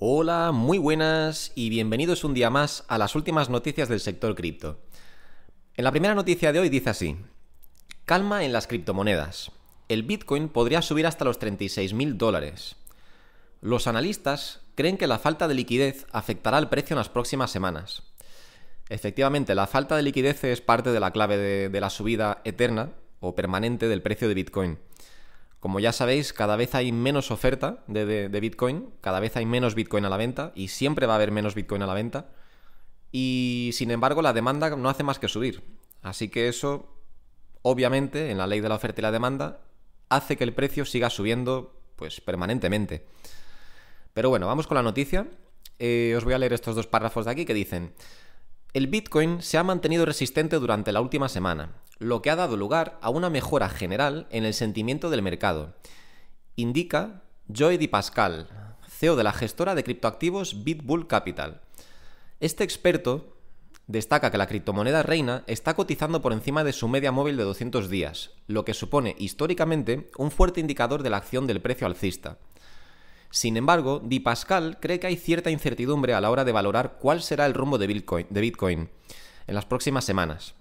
Hola, muy buenas y bienvenidos un día más a las últimas noticias del sector cripto. En la primera noticia de hoy dice así, calma en las criptomonedas. El Bitcoin podría subir hasta los 36.000 dólares. Los analistas creen que la falta de liquidez afectará al precio en las próximas semanas. Efectivamente, la falta de liquidez es parte de la clave de, de la subida eterna o permanente del precio de Bitcoin. Como ya sabéis, cada vez hay menos oferta de, Bitcoin, cada vez hay menos Bitcoin a la venta y siempre va a haber menos Bitcoin a la venta. Y sin embargo, la demanda no hace más que subir. Así que eso, obviamente, en la ley de la oferta y la demanda, hace que el precio siga subiendo pues permanentemente. Pero bueno, vamos con la noticia. Eh, os voy a leer estos dos párrafos de aquí que dicen, el Bitcoin se ha mantenido resistente durante la última semana, lo que ha dado lugar a una mejora general en el sentimiento del mercado. Indica Joy Di Pascal, CEO de la gestora de criptoactivos BitBull Capital. Este experto destaca que la criptomoneda reina está cotizando por encima de su media móvil de 200 días, lo que supone históricamente un fuerte indicador de la acción del precio alcista. Sin embargo, Di Pascal cree que hay cierta incertidumbre a la hora de valorar cuál será el rumbo de Bitcoin, en las próximas semanas.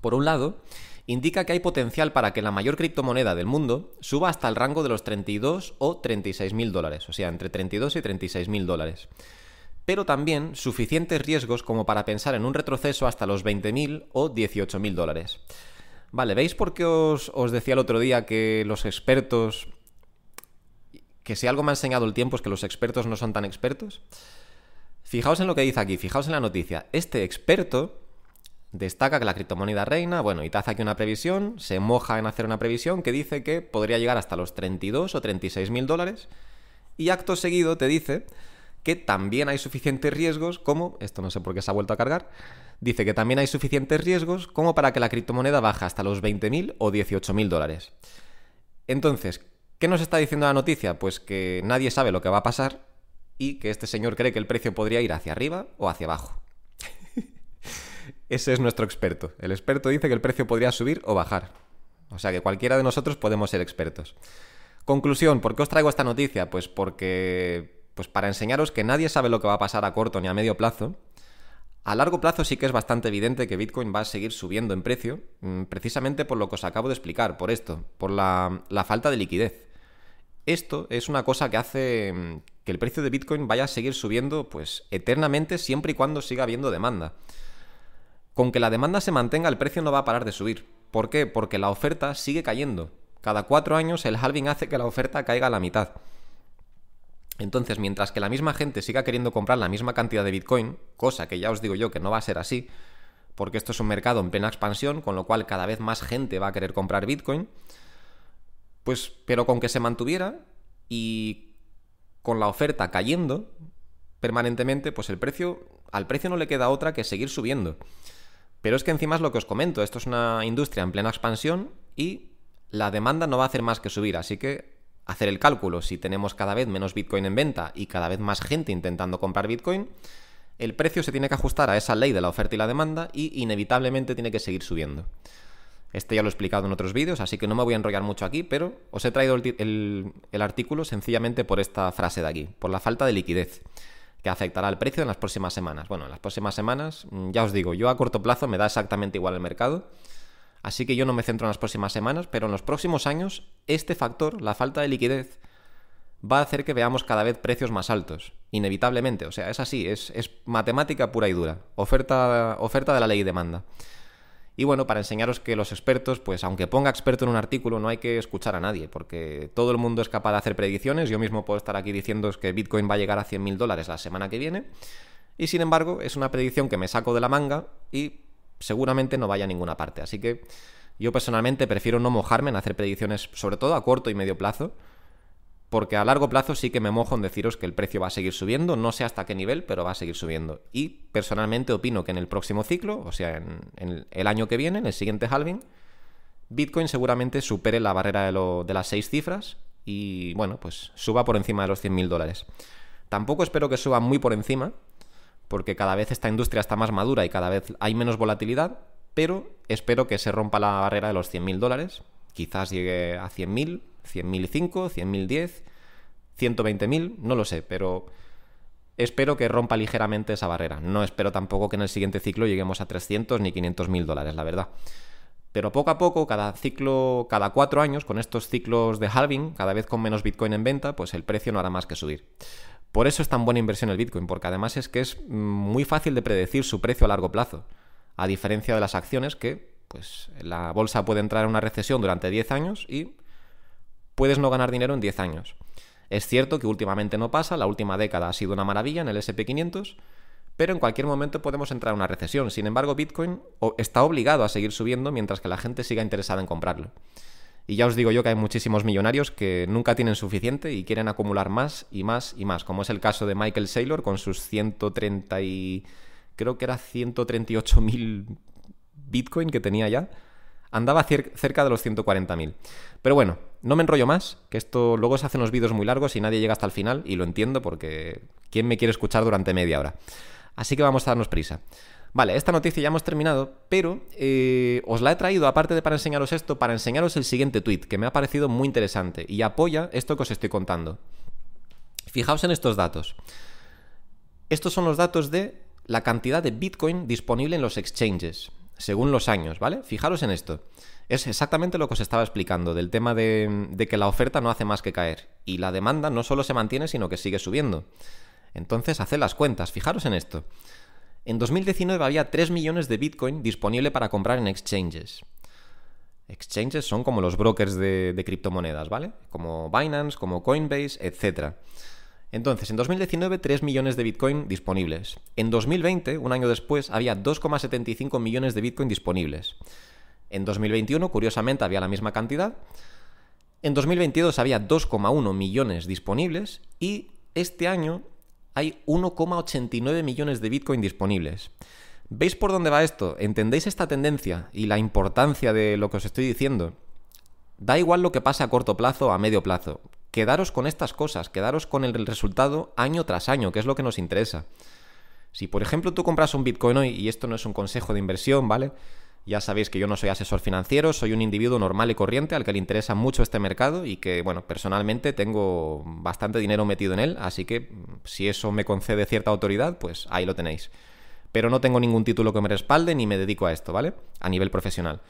Por un lado, indica que hay potencial para que la mayor criptomoneda del mundo suba hasta el rango de los 32 o 36 mil dólares, o sea, entre 32 y 36 mil dólares. Pero también suficientes riesgos como para pensar en un retroceso hasta los 20.000 o 18.000 dólares. Vale, ¿veis por qué os decía el otro día que los expertos... que si algo me ha enseñado el tiempo es que los expertos no son tan expertos? Fijaos en lo que dice aquí, fijaos en la noticia. Este experto destaca que la criptomoneda reina, bueno, y te hace aquí una previsión, se moja en hacer una previsión que dice que podría llegar hasta los 32 o 36 mil dólares, y acto seguido te dice que también hay suficientes riesgos como, esto no sé por qué se ha vuelto a cargar, dice que también hay suficientes riesgos como para que la criptomoneda baje hasta los 20.000 o 18.000 dólares. Entonces, ¿qué nos está diciendo la noticia? Pues que nadie sabe lo que va a pasar y que este señor cree que el precio podría ir hacia arriba o hacia abajo. Ese es nuestro experto. El experto dice que el precio podría subir o bajar. O sea que cualquiera de nosotros podemos ser expertos. Conclusión, ¿por qué os traigo esta noticia? Pues porque pues para enseñaros que nadie sabe lo que va a pasar a corto ni a medio plazo. A largo plazo sí que es bastante evidente que Bitcoin va a seguir subiendo en precio, mm, precisamente por lo que os acabo de explicar, por esto, por la, la falta de liquidez. Esto es una cosa que hace mm, que el precio de Bitcoin vaya a seguir subiendo pues eternamente siempre y cuando siga habiendo demanda. Con que la demanda se mantenga, el precio no va a parar de subir. ¿Por qué? Porque la oferta sigue cayendo. Cada cuatro años el halving hace que la oferta caiga a la mitad. Entonces, mientras que la misma gente siga queriendo comprar la misma cantidad de Bitcoin, cosa que ya os digo yo que no va a ser así, porque esto es un mercado en plena expansión, con lo cual cada vez más gente va a querer comprar Bitcoin, pues, pero con que se mantuviera y con la oferta cayendo permanentemente, pues el precio, al precio no le queda otra que seguir subiendo. Pero es que encima es lo que os comento, esto es una industria en plena expansión y la demanda no va a hacer más que subir, así que hacer el cálculo, si tenemos cada vez menos Bitcoin en venta y cada vez más gente intentando comprar Bitcoin, el precio se tiene que ajustar a esa ley de la oferta y la demanda y inevitablemente tiene que seguir subiendo. Este ya lo he explicado en otros vídeos, así que no me voy a enrollar mucho aquí, pero os he traído el, artículo sencillamente por esta frase de aquí, por la falta de liquidez que afectará al precio en las próximas semanas. Bueno, en las próximas semanas, mm, ya os digo, yo a corto plazo me da exactamente igual el mercado, así que yo no me centro en las próximas semanas, pero en los próximos años, este factor, la falta de liquidez, va a hacer que veamos cada vez precios más altos, inevitablemente. O sea, es así, es, es matemática pura y dura, oferta, oferta de la ley y demanda. Y bueno, para enseñaros que los expertos, pues aunque ponga experto en un artículo, no hay que escuchar a nadie, porque todo el mundo es capaz de hacer predicciones. Yo mismo puedo estar aquí diciendo que Bitcoin va a llegar a 100.000 dólares la semana que viene. Y sin embargo, es una predicción que me saco de la manga y seguramente no vaya a ninguna parte. Así que yo personalmente prefiero no mojarme en hacer predicciones, sobre todo a corto y medio plazo, porque a largo plazo sí que me mojo en deciros que el precio va a seguir subiendo, no sé hasta qué nivel, pero va a seguir subiendo. Y personalmente opino que en el próximo ciclo, o sea, en, el año que viene, en el siguiente halving, Bitcoin seguramente supere la barrera de, las seis cifras y, bueno, pues suba por encima de los 100.000 dólares. Tampoco espero que suba muy por encima, porque cada vez esta industria está más madura y cada vez hay menos volatilidad, pero espero que se rompa la barrera de los 100.000 dólares, quizás llegue a 100.000 100.005, 100.010, 120.000, no lo sé, pero espero que rompa ligeramente esa barrera. No espero tampoco que en el siguiente ciclo lleguemos a 300 ni 500 mil dólares, la verdad. Pero poco a poco, cada ciclo, cada cuatro años, con estos ciclos de halving, cada vez con menos Bitcoin en venta, pues el precio no hará más que subir. Por eso es tan buena inversión el Bitcoin, porque además es que es muy fácil de predecir su precio a largo plazo, a diferencia de las acciones que, pues, la bolsa puede entrar en una recesión durante 10 años y puedes no ganar dinero en 10 años. Es cierto que últimamente no pasa, la última década ha sido una maravilla en el SP500, pero en cualquier momento podemos entrar en una recesión. Sin embargo, Bitcoin está obligado a seguir subiendo mientras que la gente siga interesada en comprarlo. Y ya os digo yo que hay muchísimos millonarios que nunca tienen suficiente y quieren acumular más y más y más, como es el caso de Michael Saylor con sus 130 y... creo que era 138.000 Bitcoin que tenía ya. Andaba cerca de los 140.000. Pero bueno, no me enrollo más, que esto luego se hacen los vídeos muy largos y nadie llega hasta el final, y lo entiendo porque ¿quién me quiere escuchar durante media hora? Así que vamos a darnos prisa. Vale, esta noticia ya hemos terminado, pero eh, os la he traído, aparte de para enseñaros esto, para enseñaros el siguiente tweet, que me ha parecido muy interesante y apoya esto que os estoy contando. Fijaos en estos datos. Estos son los datos de la cantidad de Bitcoin disponible en los exchanges, según los años, ¿vale? Fijaros en esto. Es exactamente lo que os estaba explicando, del tema de, de que la oferta no hace más que caer, y la demanda no solo se mantiene, sino que sigue subiendo. Entonces, haced las cuentas, fijaros en esto. En 2019 había 3 millones de Bitcoin disponible para comprar en exchanges. Exchanges son como los brokers de, criptomonedas, ¿vale? Como Binance, como Coinbase, etc. Entonces, en 2019, 3 millones de Bitcoin disponibles. En 2020, un año después, había 2,75 millones de Bitcoin disponibles. En 2021, curiosamente, había la misma cantidad. En 2022 había 2,1 millones disponibles y este año hay 1,89 millones de Bitcoin disponibles. ¿Veis por dónde va esto? ¿Entendéis esta tendencia y la importancia de lo que os estoy diciendo? Da igual lo que pase a corto plazo o a medio plazo. Quedaros con estas cosas, quedaros con el resultado año tras año, que es lo que nos interesa. Si por ejemplo tú compras un Bitcoin hoy, y esto no es un consejo de inversión, ¿vale? Ya sabéis que yo no soy asesor financiero, soy un individuo normal y corriente al que le interesa mucho este mercado y que, bueno, personalmente tengo bastante dinero metido en él, así que si eso me concede cierta autoridad, pues ahí lo tenéis. Pero no tengo ningún título que me respalde ni me dedico a esto, ¿vale? A nivel profesional.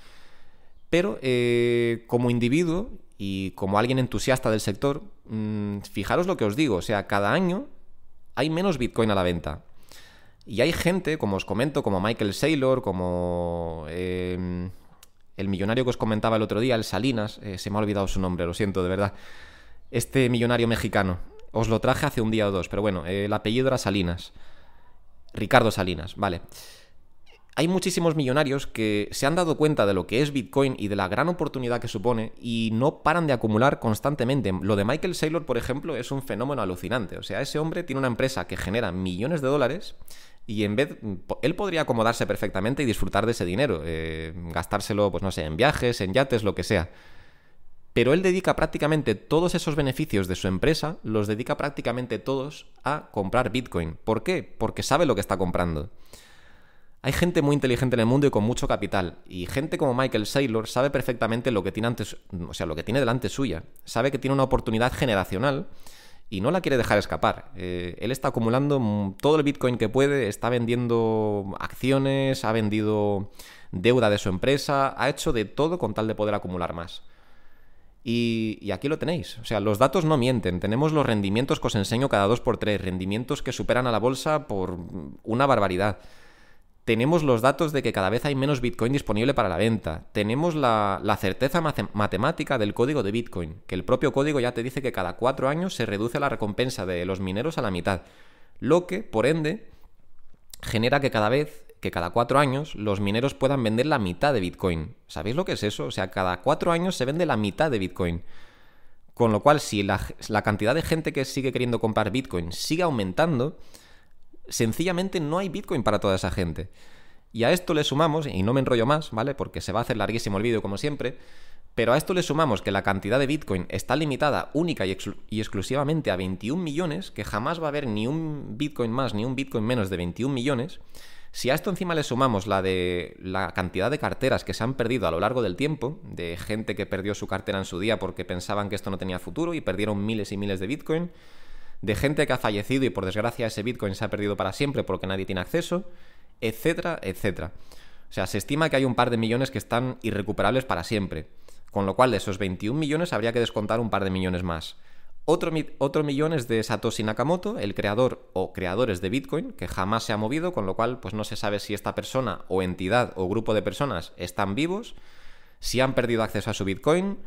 Pero eh, como individuo y como alguien entusiasta del sector, mm, fijaros lo que os digo, o sea, cada año hay menos Bitcoin a la venta. Y hay gente, como os comento, como Michael Saylor, como em, el millonario que os comentaba el otro día, el Salinas, eh, se me ha olvidado su nombre, lo siento, de verdad. Este millonario mexicano. Os lo traje hace un día o dos, pero bueno, el apellido era Salinas. Ricardo Salinas, vale. Hay muchísimos millonarios que se han dado cuenta de lo que es Bitcoin y de la gran oportunidad que supone y no paran de acumular constantemente. Lo de Michael Saylor, por ejemplo, es un fenómeno alucinante. O sea, ese hombre tiene una empresa que genera millones de dólares y en vez, él podría acomodarse perfectamente y disfrutar de ese dinero, eh, gastárselo, pues no sé, en viajes, en yates, lo que sea. Pero él dedica prácticamente todos esos beneficios de su empresa, los dedica prácticamente todos a comprar Bitcoin. ¿Por qué? Porque sabe lo que está comprando. Hay gente muy inteligente en el mundo y con mucho capital, y gente como Michael Saylor sabe perfectamente lo que tiene antes, o sea, lo que tiene delante suya. Sabe que tiene una oportunidad generacional y no la quiere dejar escapar. Eh, él está acumulando todo el Bitcoin que puede, está vendiendo acciones, ha vendido deuda de su empresa, ha hecho de todo con tal de poder acumular más. Y, y, aquí lo tenéis. O sea, los datos no mienten. Tenemos los rendimientos que os enseño cada dos por tres. Rendimientos que superan a la bolsa por una barbaridad tenemos los datos de que cada vez hay menos Bitcoin disponible para la venta. Tenemos la, certeza matemática del código de Bitcoin, que el propio código ya te dice que cada cuatro años se reduce la recompensa de los mineros a la mitad. Lo que, por ende, genera que cada vez, que cada cuatro años, los mineros puedan vender la mitad de Bitcoin. ¿Sabéis lo que es eso? O sea, cada cuatro años se vende la mitad de Bitcoin. Con lo cual, si la, la cantidad de gente que sigue queriendo comprar Bitcoin sigue aumentando, sencillamente no hay Bitcoin para toda esa gente. Y a esto le sumamos, y no me enrollo más, ¿vale? Porque se va a hacer larguísimo el vídeo como siempre, pero a esto le sumamos que la cantidad de Bitcoin está limitada única y, exclusivamente a 21 millones, que jamás va a haber ni un Bitcoin más ni un Bitcoin menos de 21 millones. Si a esto encima le sumamos la de la cantidad de carteras que se han perdido a lo largo del tiempo, de gente que perdió su cartera en su día porque pensaban que esto no tenía futuro y perdieron miles y miles de Bitcoin, de gente que ha fallecido y por desgracia ese Bitcoin se ha perdido para siempre porque nadie tiene acceso, etcétera, etcétera. O sea, se estima que hay un par de millones que están irrecuperables para siempre, con lo cual de esos 21 millones habría que descontar un par de millones más. Otro, otro, millón es de Satoshi Nakamoto, el creador o creadores de Bitcoin, que jamás se ha movido, con lo cual pues no se sabe si esta persona o entidad o grupo de personas están vivos, si han perdido acceso a su Bitcoin,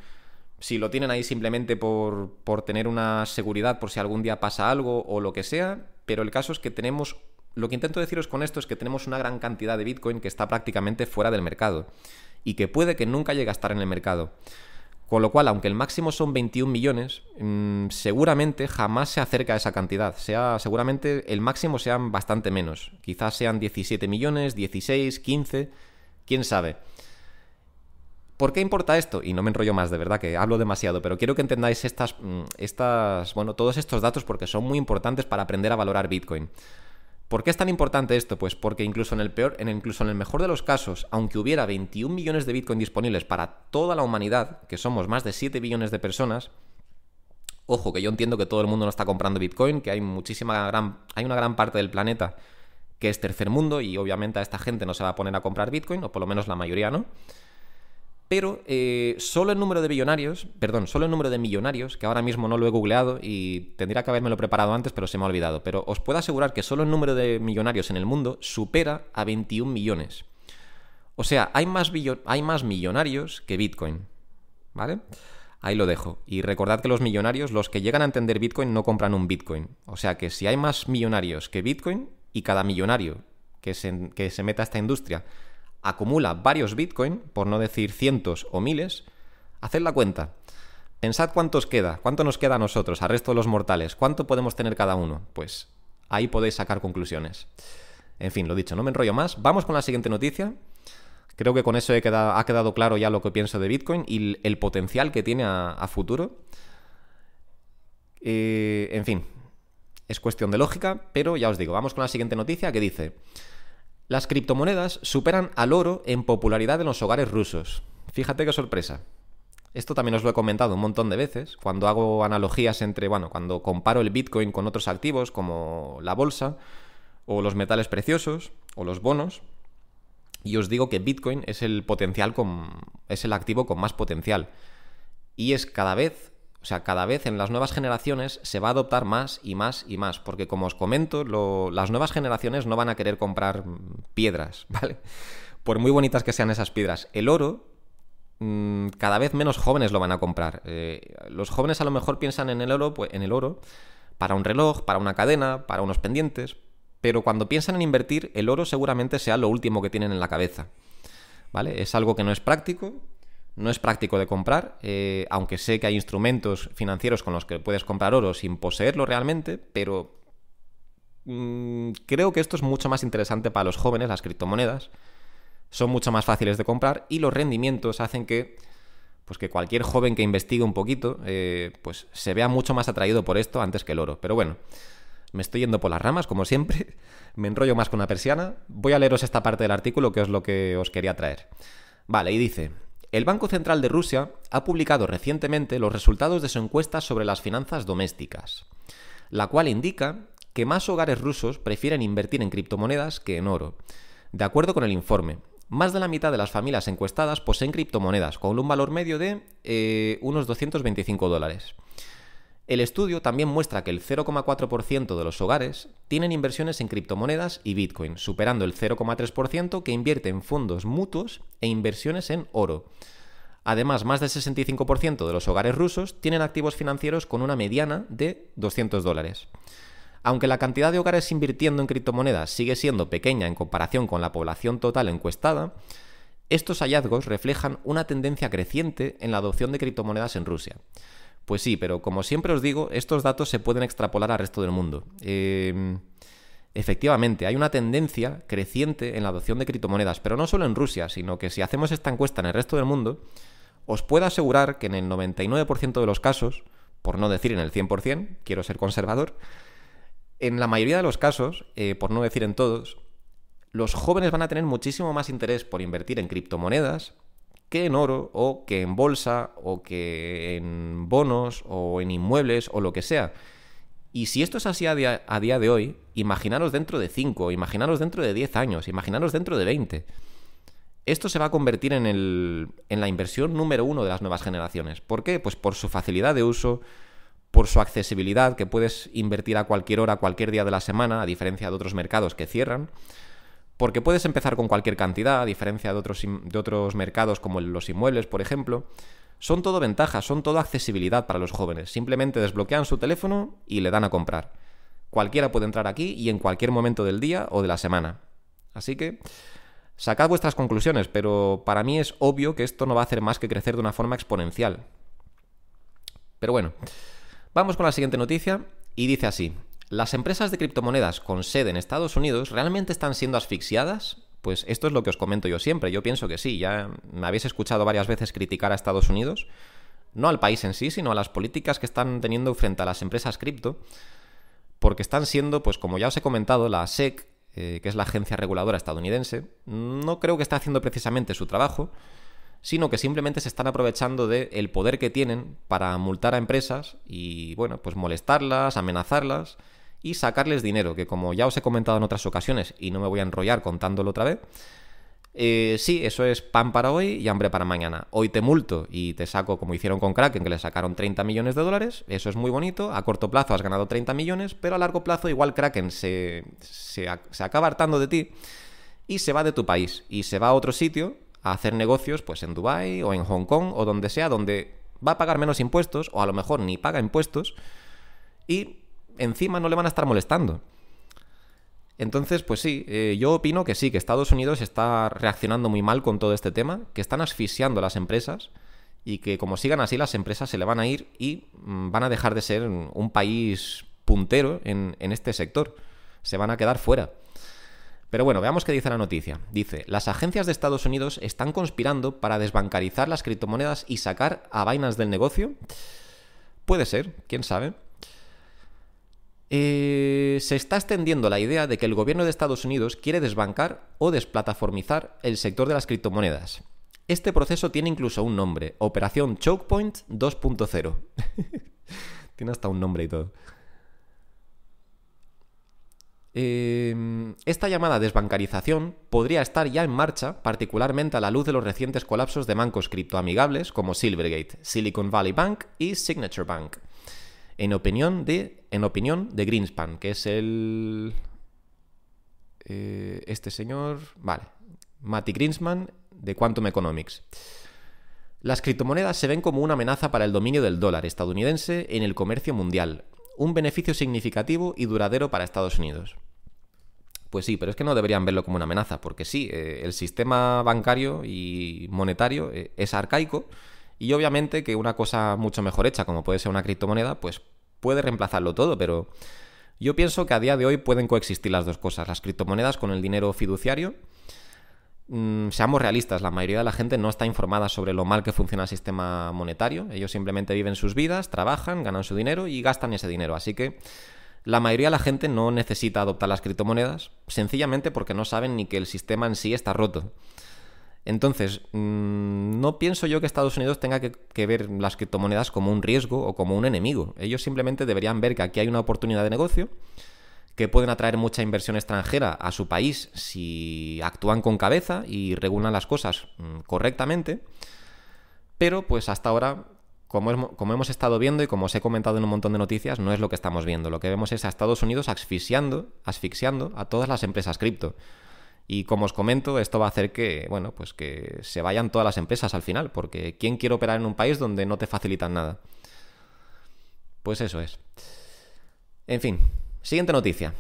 si lo tienen ahí simplemente por, por tener una seguridad por si algún día pasa algo o lo que sea, pero el caso es que tenemos lo que intento deciros con esto es que tenemos una gran cantidad de Bitcoin que está prácticamente fuera del mercado y que puede que nunca llegue a estar en el mercado. Con lo cual, aunque el máximo son 21 millones, mm, seguramente jamás se acerca a esa cantidad. Sea, seguramente el máximo sean bastante menos. Quizás sean 17 millones, 16, 15, quién sabe. ¿Por qué importa esto? Y no me enrollo más, de verdad, que hablo demasiado, pero quiero que entendáis estas, mm, estas, bueno, todos estos datos porque son muy importantes para aprender a valorar Bitcoin. ¿Por qué es tan importante esto? Pues porque incluso en el peor, en, incluso en el mejor de los casos, aunque hubiera 21 millones de Bitcoin disponibles para toda la humanidad, que somos más de 7 billones de personas, ojo, que yo entiendo que todo el mundo no está comprando Bitcoin, que hay muchísima gran, hay una gran parte del planeta que es tercer mundo y obviamente a esta gente no se va a poner a comprar Bitcoin, o por lo menos la mayoría no. Pero eh, solo el número de billonarios, perdón, solo el número de millonarios, que ahora mismo no lo he googleado y tendría que haberme lo preparado antes, pero se me ha olvidado. Pero os puedo asegurar que solo el número de millonarios en el mundo supera a 21 millones. O sea, hay más, millonarios que Bitcoin. ¿Vale? Ahí lo dejo. Y recordad que los millonarios, los que llegan a entender Bitcoin, no compran un Bitcoin. O sea que si hay más millonarios que Bitcoin, y cada millonario que se meta a esta industria acumula varios Bitcoin, por no decir cientos o miles, haced la cuenta. Pensad cuántos queda, cuánto nos queda a nosotros, al resto de los mortales, cuánto podemos tener cada uno. Pues ahí podéis sacar conclusiones. En fin, lo dicho, no me enrollo más. Vamos con la siguiente noticia. Creo que con eso ha quedado claro ya lo que pienso de Bitcoin y el potencial que tiene a, futuro. Eh, en fin, es cuestión de lógica, pero ya os digo, vamos con la siguiente noticia que dice... Las criptomonedas superan al oro en popularidad en los hogares rusos. Fíjate qué sorpresa. Esto también os lo he comentado un montón de veces, cuando hago analogías entre, bueno, cuando comparo el Bitcoin con otros activos como la bolsa, o los metales preciosos, o los bonos, y os digo que Bitcoin es el potencial con, es el activo con más potencial. Y es cada vez o sea, cada vez en las nuevas generaciones se va a adoptar más y más y más, porque como os comento, las nuevas generaciones no van a querer comprar piedras, ¿vale? Por muy bonitas que sean esas piedras. El oro, mm, cada vez menos jóvenes lo van a comprar. Eh, los jóvenes a lo mejor piensan en el oro, pues, en el oro para un reloj, para una cadena, para unos pendientes, pero cuando piensan en invertir, el oro seguramente sea lo último que tienen en la cabeza. ¿Vale? Es algo que no es práctico, no es práctico de comprar, eh, aunque sé que hay instrumentos financieros con los que puedes comprar oro sin poseerlo realmente, pero mm, creo que esto es mucho más interesante para los jóvenes, las criptomonedas. Son mucho más fáciles de comprar y los rendimientos hacen que, pues que cualquier joven que investigue un poquito, eh, pues se vea mucho más atraído por esto antes que el oro. Pero bueno, me estoy yendo por las ramas, como siempre. Me enrollo más con una persiana. Voy a leeros esta parte del artículo que es lo que os quería traer. Vale, y dice, el Banco Central de Rusia ha publicado recientemente los resultados de su encuesta sobre las finanzas domésticas, la cual indica que más hogares rusos prefieren invertir en criptomonedas que en oro. De acuerdo con el informe, más de la mitad de las familias encuestadas poseen criptomonedas, con un valor medio de eh, unos 225 dólares. El estudio también muestra que el 0,4% de los hogares tienen inversiones en criptomonedas y Bitcoin, superando el 0,3% que invierte en fondos mutuos e inversiones en oro. Además, más del 65% de los hogares rusos tienen activos financieros con una mediana de 200 dólares. Aunque la cantidad de hogares invirtiendo en criptomonedas sigue siendo pequeña en comparación con la población total encuestada, estos hallazgos reflejan una tendencia creciente en la adopción de criptomonedas en Rusia. Pues sí, pero como siempre os digo, estos datos se pueden extrapolar al resto del mundo. Em, efectivamente, hay una tendencia creciente en la adopción de criptomonedas, pero no solo en Rusia, sino que si hacemos esta encuesta en el resto del mundo, os puedo asegurar que en el 99% de los casos, por no decir en el 100%, quiero ser conservador, en la mayoría de los casos, eh, por no decir en todos, los jóvenes van a tener muchísimo más interés por invertir en criptomonedas que en oro o que en bolsa o que en bonos o en inmuebles o lo que sea. Y si esto es así a día, de hoy, imaginaros dentro de 5, imaginaros dentro de 10 años, imaginaros dentro de 20. Esto se va a convertir en, el, en la inversión número uno de las nuevas generaciones. ¿Por qué? Pues por su facilidad de uso, por su accesibilidad, que puedes invertir a cualquier hora, cualquier día de la semana, a diferencia de otros mercados que cierran porque puedes empezar con cualquier cantidad, a diferencia de otros, de otros mercados como los inmuebles, por ejemplo. Son todo ventajas, son todo accesibilidad para los jóvenes. Simplemente desbloquean su teléfono y le dan a comprar. Cualquiera puede entrar aquí y en cualquier momento del día o de la semana. Así que sacad vuestras conclusiones, pero para mí es obvio que esto no va a hacer más que crecer de una forma exponencial. Pero bueno, vamos con la siguiente noticia y dice así. ¿Las empresas de criptomonedas con sede en Estados Unidos realmente están siendo asfixiadas? Pues esto es lo que os comento yo siempre. Yo pienso que sí. Ya me habéis escuchado varias veces criticar a Estados Unidos. No al país en sí, sino a las políticas que están teniendo frente a las empresas cripto. Porque están siendo, pues como ya os he comentado, la SEC, eh, que es la agencia reguladora estadounidense, no creo que esté haciendo precisamente su trabajo sino que simplemente se están aprovechando del poder que tienen para multar a empresas y, bueno, pues molestarlas, amenazarlas y sacarles dinero, que como ya os he comentado en otras ocasiones y no me voy a enrollar contándolo otra vez, eh, sí, eso es pan para hoy y hambre para mañana. Hoy te multo y te saco como hicieron con Kraken, que le sacaron 30 millones de dólares, eso es muy bonito, a corto plazo has ganado 30 millones, pero a largo plazo igual Kraken se, se, se acaba hartando de ti y se va de tu país y se va a otro sitio a hacer negocios pues en Dubai o en Hong Kong o donde sea, donde va a pagar menos impuestos o a lo mejor ni paga impuestos y encima no le van a estar molestando. Entonces, pues sí, eh, yo opino que sí, que Estados Unidos está reaccionando muy mal con todo este tema, que están asfixiando a las empresas y que como sigan así las empresas se le van a ir y mm, van a dejar de ser un país puntero en, en este sector. Se van a quedar fuera. Pero bueno, veamos qué dice la noticia. Dice, las agencias de Estados Unidos están conspirando para desbancarizar las criptomonedas y sacar a vainas del negocio. Puede ser, quién sabe. Eh, se está extendiendo la idea de que el gobierno de Estados Unidos quiere desbancar o desplataformizar el sector de las criptomonedas. Este proceso tiene incluso un nombre, Operación Chokepoint 2.0. tiene hasta un nombre y todo. Em, esta llamada desbancarización podría estar ya en marcha, particularmente a la luz de los recientes colapsos de bancos criptoamigables como Silvergate, Silicon Valley Bank y Signature Bank. En opinión de, en opinión de Greenspan, que es el... Eh, este señor... Vale. Matty Greenspan de Quantum Economics. Las criptomonedas se ven como una amenaza para el dominio del dólar estadounidense en el comercio mundial, un beneficio significativo y duradero para Estados Unidos. Pues sí, pero es que no deberían verlo como una amenaza, porque sí, eh, el sistema bancario y monetario eh, es arcaico y obviamente que una cosa mucho mejor hecha, como puede ser una criptomoneda, pues puede reemplazarlo todo, pero yo pienso que a día de hoy pueden coexistir las dos cosas, las criptomonedas con el dinero fiduciario. Mm, seamos realistas, la mayoría de la gente no está informada sobre lo mal que funciona el sistema monetario, ellos simplemente viven sus vidas, trabajan, ganan su dinero y gastan ese dinero, así que la mayoría de la gente no necesita adoptar las criptomonedas, sencillamente porque no saben ni que el sistema en sí está roto. Entonces, mm, no pienso yo que Estados Unidos tenga que, ver las criptomonedas como un riesgo o como un enemigo. Ellos simplemente deberían ver que aquí hay una oportunidad de negocio, que pueden atraer mucha inversión extranjera a su país si actúan con cabeza y regulan las cosas mm, correctamente. Pero pues hasta ahora como, hemos estado viendo y como os he comentado en un montón de noticias, no es lo que estamos viendo. Lo que vemos es a Estados Unidos asfixiando, asfixiando a todas las empresas cripto. Y como os comento, esto va a hacer que, bueno, pues que se vayan todas las empresas al final, porque ¿quién quiere operar en un país donde no te facilitan nada? Pues eso es. En fin, siguiente noticia.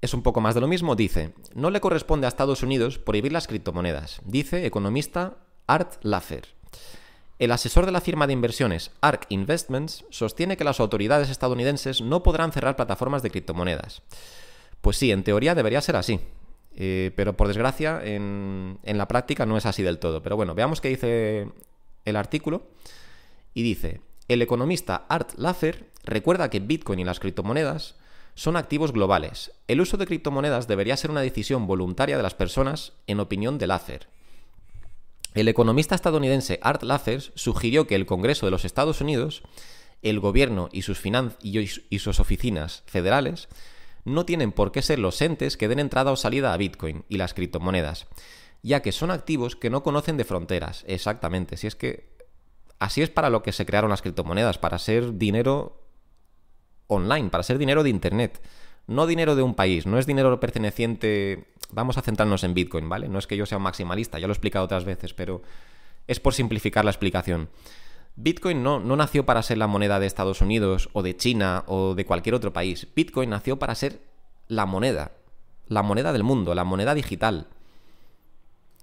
Es un poco más de lo mismo, dice, no le corresponde a Estados Unidos prohibir las criptomonedas, dice economista Art Laffer. El asesor de la firma de inversiones ARK Investments sostiene que las autoridades estadounidenses no podrán cerrar plataformas de criptomonedas. Pues sí, en teoría debería ser así. Eh, pero por desgracia, en, la práctica no es así del todo. Pero bueno, veamos qué dice el artículo. Y dice, el economista Art Laffer recuerda que Bitcoin y las criptomonedas son activos globales. El uso de criptomonedas debería ser una decisión voluntaria de las personas, en opinión de Laffer. El economista estadounidense Art Laffer sugirió que el Congreso de los Estados Unidos, el gobierno y sus, y sus oficinas federales no tienen por qué ser los entes que den entrada o salida a Bitcoin y las criptomonedas, ya que son activos que no conocen de fronteras. Exactamente, si es que así es para lo que se crearon las criptomonedas, para ser dinero online, para ser dinero de Internet. No dinero de un país, no es dinero perteneciente... Vamos a centrarnos en Bitcoin, ¿vale? No es que yo sea un maximalista, ya lo he explicado otras veces, pero es por simplificar la explicación. Bitcoin no, no nació para ser la moneda de Estados Unidos o de China o de cualquier otro país. Bitcoin nació para ser la moneda, la moneda del mundo, la moneda digital.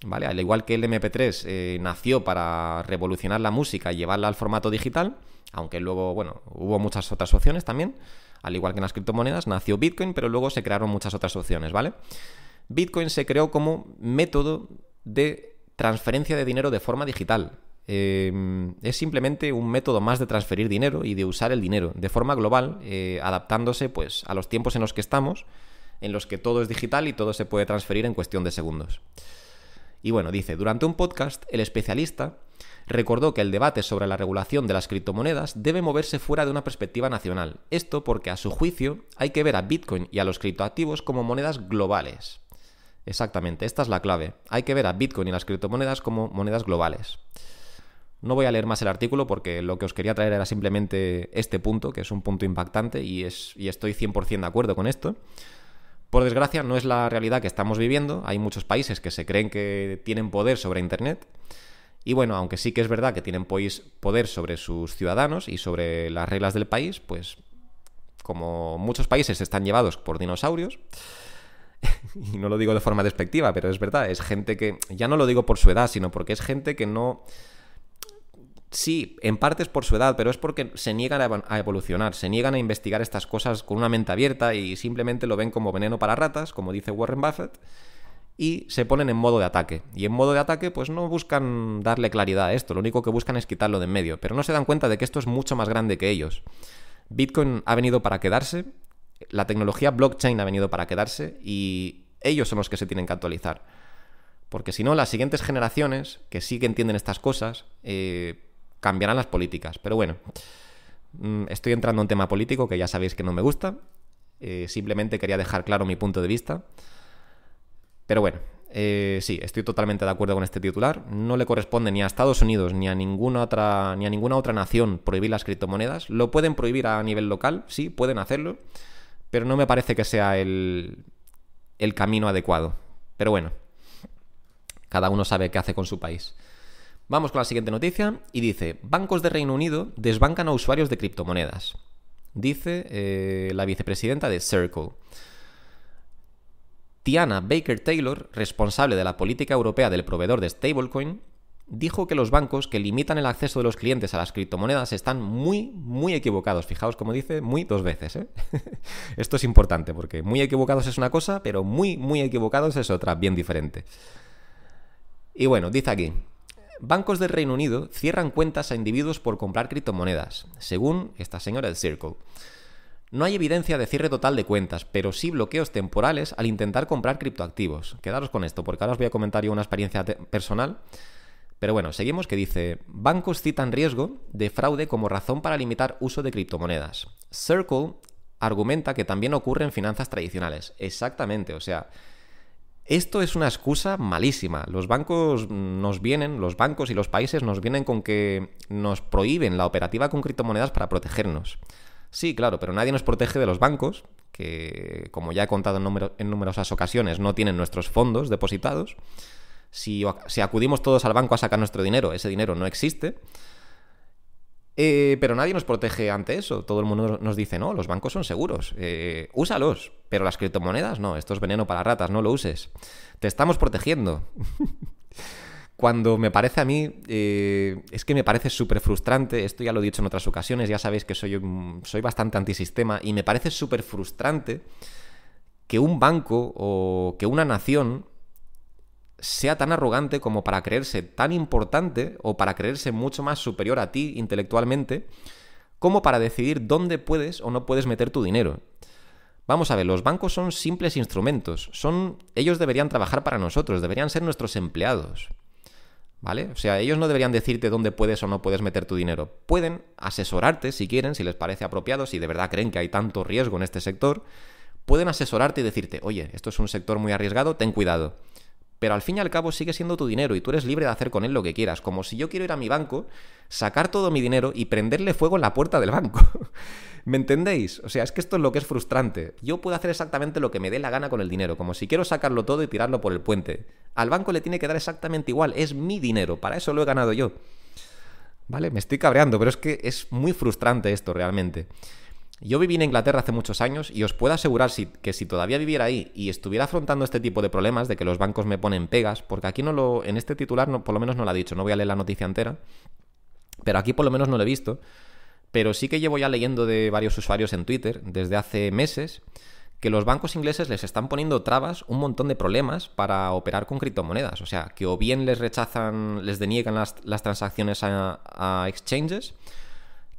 ¿Vale? Al igual que el MP3 eh, nació para revolucionar la música y llevarla al formato digital, aunque luego, bueno, hubo muchas otras opciones también, al igual que en las criptomonedas, nació Bitcoin, pero luego se crearon muchas otras opciones, ¿vale? Bitcoin se creó como método de transferencia de dinero de forma digital. Em, es simplemente un método más de transferir dinero y de usar el dinero de forma global, eh, adaptándose pues, a los tiempos en los que estamos, en los que todo es digital y todo se puede transferir en cuestión de segundos. Y bueno, dice, durante un podcast, el especialista recordó que el debate sobre la regulación de las criptomonedas debe moverse fuera de una perspectiva nacional. Esto porque, a su juicio, hay que ver a Bitcoin y a los criptoactivos como monedas globales. Exactamente, esta es la clave. Hay que ver a Bitcoin y las criptomonedas como monedas globales. No voy a leer más el artículo porque lo que os quería traer era simplemente este punto, que es un punto impactante y, es, y estoy 100% de acuerdo con esto. Por desgracia, no es la realidad que estamos viviendo. Hay muchos países que se creen que tienen poder sobre Internet. Y bueno, aunque sí que es verdad que tienen poder sobre sus ciudadanos y sobre las reglas del país, pues como muchos países están llevados por dinosaurios, y no lo digo de forma despectiva, pero es verdad, es gente que, ya no lo digo por su edad, sino porque es gente que no... Sí, en parte es por su edad, pero es porque se niegan a evolucionar, se niegan a investigar estas cosas con una mente abierta y simplemente lo ven como veneno para ratas, como dice Warren Buffett, y se ponen en modo de ataque. Y en modo de ataque pues no buscan darle claridad a esto, lo único que buscan es quitarlo de en medio, pero no se dan cuenta de que esto es mucho más grande que ellos. Bitcoin ha venido para quedarse, la tecnología blockchain ha venido para quedarse y ellos son los que se tienen que actualizar. Porque si no, las siguientes generaciones, que sí que entienden estas cosas, eh, cambiarán las políticas. Pero bueno, mm, estoy entrando en un tema político que ya sabéis que no me gusta. Eh, simplemente quería dejar claro mi punto de vista. Pero bueno, eh, sí, estoy totalmente de acuerdo con este titular. No le corresponde ni a Estados Unidos ni a ninguna otra, ni a ninguna otra nación prohibir las criptomonedas. Lo pueden prohibir a nivel local, sí, pueden hacerlo, pero no me parece que sea el, el camino adecuado. Pero bueno, cada uno sabe qué hace con su país. Vamos con la siguiente noticia y dice, bancos de Reino Unido desbancan a usuarios de criptomonedas. Dice eh, la vicepresidenta de Circle. Tiana Baker Taylor, responsable de la política europea del proveedor de stablecoin, dijo que los bancos que limitan el acceso de los clientes a las criptomonedas están muy, muy equivocados. Fijaos como dice, muy dos veces. ¿eh? Esto es importante porque muy equivocados es una cosa, pero muy, muy equivocados es otra, bien diferente. Y bueno, dice aquí, bancos del Reino Unido cierran cuentas a individuos por comprar criptomonedas, según esta señora del Circle. No hay evidencia de cierre total de cuentas, pero sí bloqueos temporales al intentar comprar criptoactivos. Quedaros con esto, porque ahora os voy a comentar yo una experiencia personal. Pero bueno, seguimos que dice, bancos citan riesgo de fraude como razón para limitar uso de criptomonedas. Circle argumenta que también ocurre en finanzas tradicionales. Exactamente, o sea, esto es una excusa malísima. Los bancos nos vienen, los bancos y los países nos vienen con que nos prohíben la operativa con criptomonedas para protegernos. Sí, claro, pero nadie nos protege de los bancos, que como ya he contado en, numerosas ocasiones, no tienen nuestros fondos depositados. Si, acudimos todos al banco a sacar nuestro dinero, ese dinero no existe. Eh, pero nadie nos protege ante eso. Todo el mundo nos dice, no, los bancos son seguros, eh, úsalos. Pero las criptomonedas, no, esto es veneno para ratas, no lo uses. Te estamos protegiendo. Cuando me parece a mí, eh, es que me parece súper frustrante, esto ya lo he dicho en otras ocasiones, ya sabéis que soy, soy bastante antisistema, y me parece súper frustrante que un banco o que una nación sea tan arrogante como para creerse tan importante o para creerse mucho más superior a ti intelectualmente como para decidir dónde puedes o no puedes meter tu dinero. Vamos a ver, los bancos son simples instrumentos. Son. Ellos deberían trabajar para nosotros, deberían ser nuestros empleados. ¿Vale? O sea, ellos no deberían decirte dónde puedes o no puedes meter tu dinero. Pueden asesorarte si quieren, si les parece apropiado, si de verdad creen que hay tanto riesgo en este sector. Pueden asesorarte y decirte, oye, esto es un sector muy arriesgado, ten cuidado pero al fin y al cabo sigue siendo tu dinero y tú eres libre de hacer con él lo que quieras. Como si yo quiero ir a mi banco, sacar todo mi dinero y prenderle fuego en la puerta del banco. ¿Me entendéis? O sea, es que esto es lo que es frustrante. Yo puedo hacer exactamente lo que me dé la gana con el dinero, como si quiero sacarlo todo y tirarlo por el puente. Al banco le tiene que dar exactamente igual, es mi dinero, para eso lo he ganado yo. ¿Vale? Me estoy cabreando, pero es que es muy frustrante esto realmente. Yo viví en Inglaterra hace muchos años y os puedo asegurar que si todavía viviera ahí y estuviera afrontando este tipo de problemas de que los bancos me ponen pegas, porque aquí no lo, en este titular no, por lo menos no lo ha dicho, no voy a leer la noticia entera, pero aquí por lo menos no lo he visto, pero sí que llevo ya leyendo de varios usuarios en Twitter desde hace meses que los bancos ingleses les están poniendo trabas, un montón de problemas para operar con criptomonedas. O sea, que o bien les rechazan, les deniegan las, transacciones a exchanges,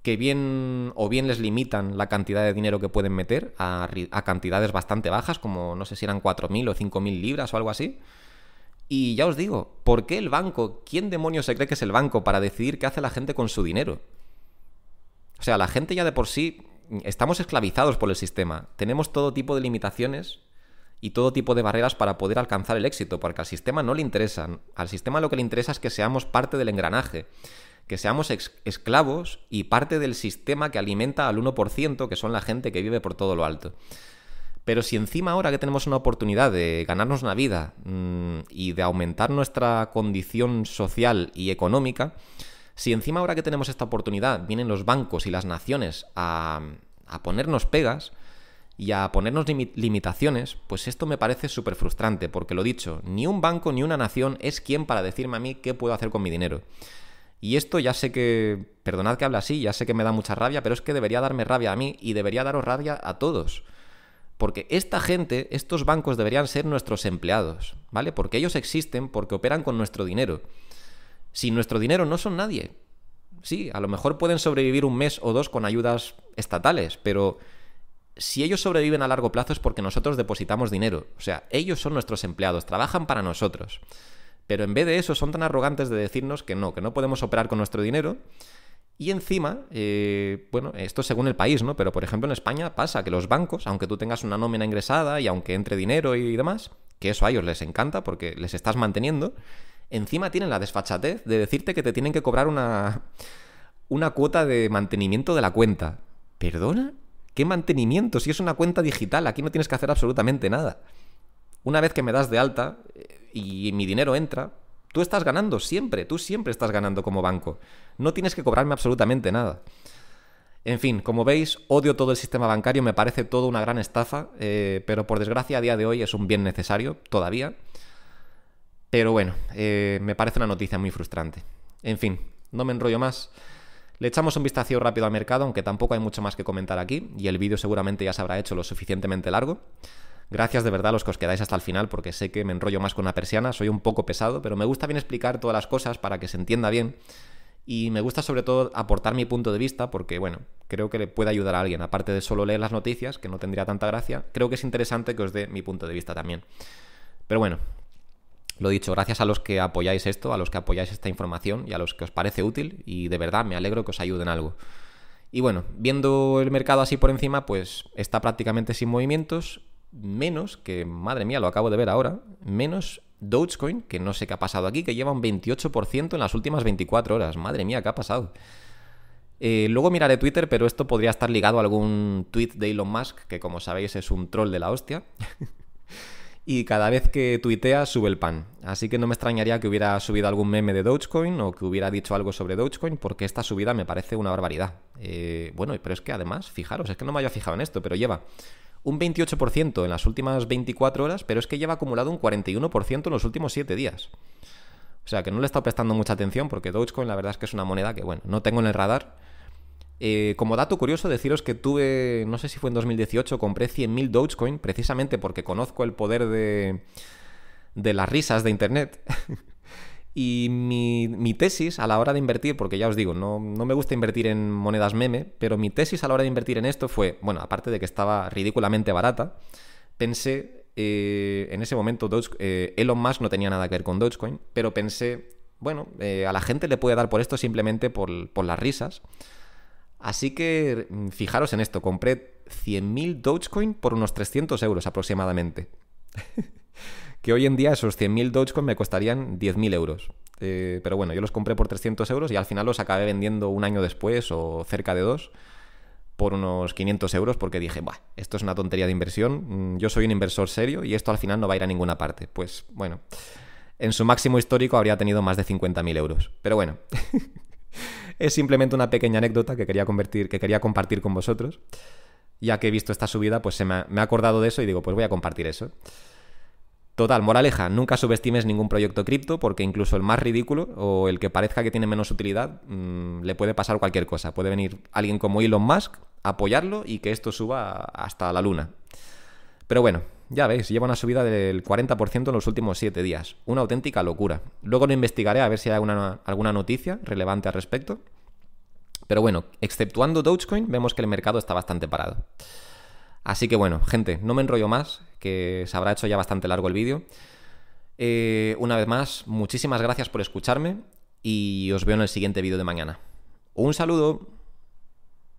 que bien o bien les limitan la cantidad de dinero que pueden meter a, cantidades bastante bajas, como no sé si eran 4.000 o 5.000 libras o algo así. Y ya os digo, ¿por qué el banco? ¿Quién demonios se cree que es el banco para decidir qué hace la gente con su dinero? O sea, la gente ya de por sí estamos esclavizados por el sistema. Tenemos todo tipo de limitaciones y todo tipo de barreras para poder alcanzar el éxito, porque al sistema no le interesan. Al sistema lo que le interesa es que seamos parte del engranaje que seamos esclavos y parte del sistema que alimenta al 1%, que son la gente que vive por todo lo alto. Pero si encima ahora que tenemos una oportunidad de ganarnos una vida mm, y de aumentar nuestra condición social y económica, si encima ahora que tenemos esta oportunidad vienen los bancos y las naciones a, a ponernos pegas y a ponernos limitaciones, pues esto me parece súper frustrante, porque lo dicho, ni un banco ni una nación es quien para decirme a mí qué puedo hacer con mi dinero. Y esto ya sé que, perdonad que hable así, ya sé que me da mucha rabia, pero es que debería darme rabia a mí y debería daros rabia a todos. Porque esta gente, estos bancos deberían ser nuestros empleados, ¿vale? Porque ellos existen porque operan con nuestro dinero. Sin nuestro dinero no son nadie. Sí, a lo mejor pueden sobrevivir un mes o dos con ayudas estatales, pero si ellos sobreviven a largo plazo es porque nosotros depositamos dinero. O sea, ellos son nuestros empleados, trabajan para nosotros. Pero en vez de eso son tan arrogantes de decirnos que no, que no podemos operar con nuestro dinero. Y encima, eh, bueno, esto según el país, ¿no? Pero por ejemplo en España pasa que los bancos, aunque tú tengas una nómina ingresada y aunque entre dinero y demás, que eso a ellos les encanta porque les estás manteniendo, encima tienen la desfachatez de decirte que te tienen que cobrar una, una cuota de mantenimiento de la cuenta. ¿Perdona? ¿Qué mantenimiento? Si es una cuenta digital, aquí no tienes que hacer absolutamente nada. Una vez que me das de alta, y mi dinero entra, tú estás ganando siempre, tú siempre estás ganando como banco. No tienes que cobrarme absolutamente nada. En fin, como veis, odio todo el sistema bancario, me parece todo una gran estafa, eh, pero por desgracia a día de hoy es un bien necesario, todavía. Pero bueno, eh, me parece una noticia muy frustrante. En fin, no me enrollo más. Le echamos un vistazo rápido al mercado, aunque tampoco hay mucho más que comentar aquí, y el vídeo seguramente ya se habrá hecho lo suficientemente largo. Gracias de verdad a los que os quedáis hasta el final porque sé que me enrollo más con una persiana, soy un poco pesado, pero me gusta bien explicar todas las cosas para que se entienda bien y me gusta sobre todo aportar mi punto de vista porque, bueno, creo que le puede ayudar a alguien, aparte de solo leer las noticias, que no tendría tanta gracia, creo que es interesante que os dé mi punto de vista también. Pero bueno, lo dicho, gracias a los que apoyáis esto, a los que apoyáis esta información y a los que os parece útil y de verdad me alegro que os ayuden algo. Y bueno, viendo el mercado así por encima, pues está prácticamente sin movimientos menos que, madre mía, lo acabo de ver ahora, menos Dogecoin, que no sé qué ha pasado aquí, que lleva un 28% en las últimas 24 horas. Madre mía, ¿qué ha pasado? Eh, luego miraré Twitter, pero esto podría estar ligado a algún tweet de Elon Musk, que como sabéis es un troll de la hostia. y cada vez que tuitea sube el pan. Así que no me extrañaría que hubiera subido algún meme de Dogecoin o que hubiera dicho algo sobre Dogecoin, porque esta subida me parece una barbaridad. Eh, bueno, pero es que además, fijaros, es que no me había fijado en esto, pero lleva un 28% en las últimas 24 horas, pero es que lleva acumulado un 41% en los últimos 7 días. O sea que no le he estado prestando mucha atención porque Dogecoin la verdad es que es una moneda que, bueno, no tengo en el radar. Eh, como dato curioso, deciros que tuve, no sé si fue en 2018, compré 100.000 Dogecoin precisamente porque conozco el poder de, de las risas de Internet. Y mi, tesis a la hora de invertir, porque ya os digo, no, me gusta invertir en monedas meme, pero mi tesis a la hora de invertir en esto fue, bueno, aparte de que estaba ridículamente barata, pensé, eh, en ese momento eh, Elon Musk no tenía nada que ver con Dogecoin, pero pensé, bueno, eh, a la gente le puede dar por esto simplemente por las risas. Así que mm, fijaros en esto, compré 100.000 Dogecoin por unos 300 euros aproximadamente. que hoy en día esos 100.000 Dogecoin me costarían 10.000 euros. Eh, pero bueno, yo los compré por 300 euros y al final los acabé vendiendo un año después o cerca de dos por unos 500 euros porque dije, Buah, esto es una tontería de inversión, mm, yo soy un inversor serio y esto al final no va a ir a ninguna parte. Pues bueno, en su máximo histórico habría tenido más de 50.000 euros. Pero bueno, es simplemente una pequeña anécdota que quería, convertir, que quería compartir con vosotros. Ya que he visto esta subida, pues se me ha, acordado de eso y digo, pues voy a compartir eso. Total, moraleja, nunca subestimes ningún proyecto cripto porque incluso el más ridículo o el que parezca que tiene menos utilidad mm, le puede pasar cualquier cosa. Puede venir alguien como Elon Musk, apoyarlo y que esto suba hasta la luna. Pero bueno, ya veis, lleva una subida del 40% en los últimos 7 días. Una auténtica locura. Luego lo investigaré a ver si hay alguna, alguna noticia relevante al respecto. Pero bueno, exceptuando Dogecoin, vemos que el mercado está bastante parado. Así que bueno, gente, no me enrollo más, que se habrá hecho ya bastante largo el vídeo. Eh, una vez más, muchísimas gracias por escucharme y os veo en el siguiente vídeo de mañana. Un saludo.